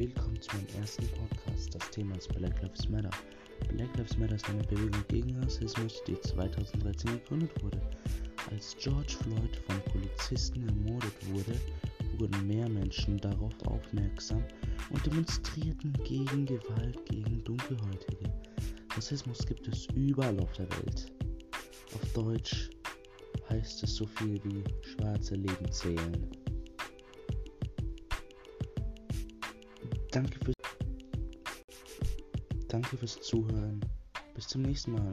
ersten Podcast. Das Thema ist Black Lives Matter. Black Lives Matter ist eine Bewegung gegen Rassismus, die 2013 gegründet wurde. Als George Floyd von Polizisten ermordet wurde, wurden mehr Menschen darauf aufmerksam und demonstrierten gegen Gewalt gegen Dunkelhäutige. Rassismus gibt es überall auf der Welt. Auf Deutsch heißt es so viel wie schwarze Leben zählen. Danke fürs, danke fürs Zuhören. Bis zum nächsten Mal.